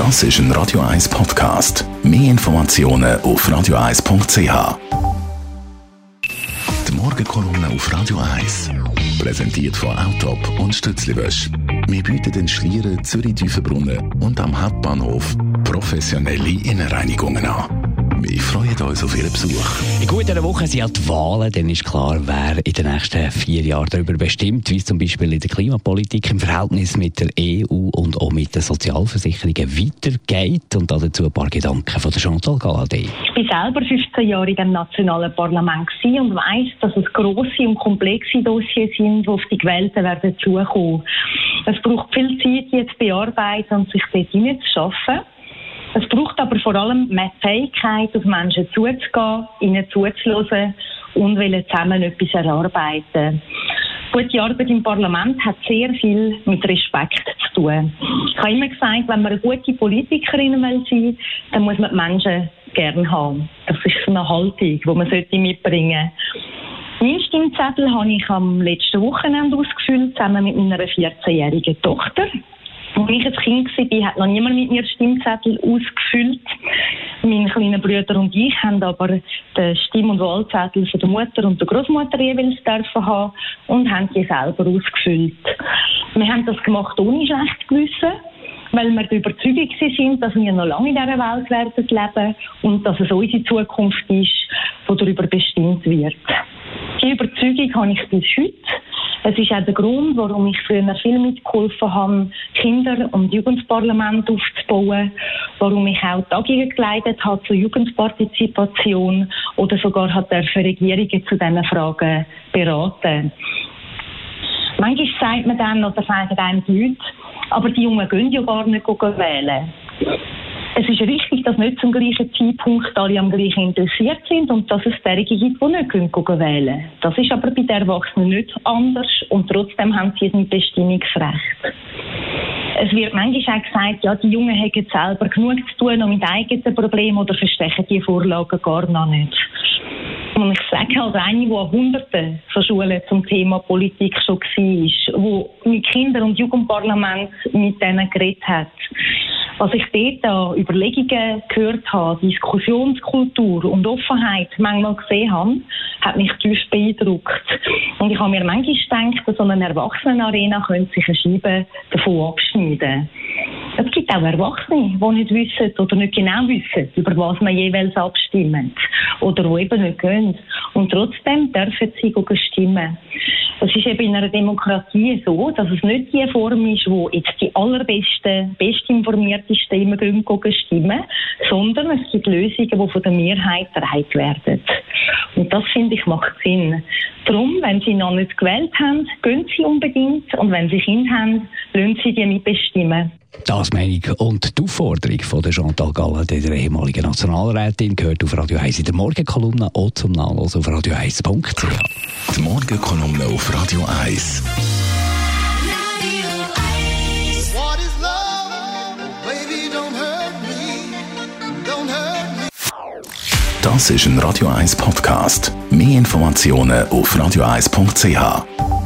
Das ist ein Radio 1 Podcast. Mehr Informationen auf radio1.ch. Die Morgenkolumne auf Radio 1. Präsentiert von Autop und Stützliwösch. Wir bieten den Schlieren, Zürich-Düfenbrunnen und am Hauptbahnhof professionelle Innenreinigungen an. Wir freuen uns auf Ihren Besuch. In gut einer Woche sind ja die Wahlen, dann ist klar, wer in den nächsten vier Jahren darüber bestimmt, wie es zum Beispiel in der Klimapolitik im Verhältnis mit der EU und auch mit den Sozialversicherungen weitergeht. Und dazu ein paar Gedanken von der Chantal Galadé. Ich war selber 15 Jahre in dem nationalen Parlament und weiss, dass es grosse und komplexe Dossiers sind, die auf die Gewählten werden zukommen. Es braucht viel Zeit, die zu bearbeiten und sich dort hineinzuschaffen. Es braucht aber vor allem mehr Fähigkeit, auf Menschen zuzugehen, ihnen zuzuhören und zusammen etwas erarbeiten. Gute Arbeit im Parlament hat sehr viel mit Respekt zu tun. Ich habe immer gesagt, wenn man eine gute Politikerin will sein, dann muss man die Menschen gerne haben. Das ist eine Haltung, die man mitbringen sollte. Mein Stimmzettel habe ich am letzten Wochenende ausgefüllt, zusammen mit meiner 14-jährigen Tochter. Als ich ein Kind war, hat noch niemand mit mir Stimmzettel ausgefüllt. Mein kleiner Bruder und ich haben aber den Stimm- und Wahlzettel von der Mutter und der Großmutter jeweils dürfen haben und haben die selber ausgefüllt. Wir haben das gemacht ohne schlecht Gewissen weil wir der Überzeugung sind, dass wir noch lange in dieser Welt werden leben und dass es unsere Zukunft ist, die darüber bestimmt wird. Die Überzeugung habe ich bis heute. Es ist auch der Grund, warum ich früher viel mitgeholfen habe, Kinder- und Jugendparlament aufzubauen, warum ich auch Tagungen geleitet habe zur Jugendpartizipation oder sogar hat Regierungen zu diesen Fragen beraten. Manchmal sagt man dann, oder sagen einem die Leute, aber die Jungen gehen ja gar nicht wählen. Es ist richtig, dass nicht zum gleichen Zeitpunkt alle am gleichen interessiert sind und dass es derige gibt, die nicht gehen wählen Das ist aber bei den Erwachsenen nicht anders und trotzdem haben sie ein Bestimmungsrecht. Es wird manchmal auch gesagt, ja, die Jungen hätten selber genug zu tun und mit eigenen Problemen oder verstechen die Vorlagen gar noch nicht. Und ich sage halt eine, die an Hunderten von Schulen zum Thema Politik schon war, wo mit Kinder- und Jugendparlament mit denen geredet hat. Was ich dort an Überlegungen gehört habe, Diskussionskultur und Offenheit manchmal gesehen habe, hat mich tief beeindruckt. Und ich habe mir manchmal gedacht, dass so eine Erwachsenenarena könnte sich eine Scheibe davon abschneiden. Es gibt auch Erwachsene, die nicht wissen oder nicht genau wissen, über was man jeweils abstimmt. Oder die eben nicht gehen. Und trotzdem dürfen sie stimmen. Es ist eben in einer Demokratie so, dass es nicht die Form ist, wo jetzt die allerbesten, bestinformiertesten immer gehen stimmen, sondern es gibt Lösungen, die von der Mehrheit erreicht werden. Und das, finde ich, macht Sinn. Darum, wenn Sie noch nicht gewählt haben, gehen Sie unbedingt. Und wenn Sie Kinder haben, lassen Sie die mitbestimmen. Das Meinung und die Aufforderung von der Chantal Gallen, der ehemaligen Nationalrätin, gehört auf Radio 1 in der Morgenkolumne auch zum Nachlesen auf radio1.ch. Die Morgenkolumne auf Radio 1. Das ist ein Radio 1 Podcast. Mehr Informationen auf radio1.ch.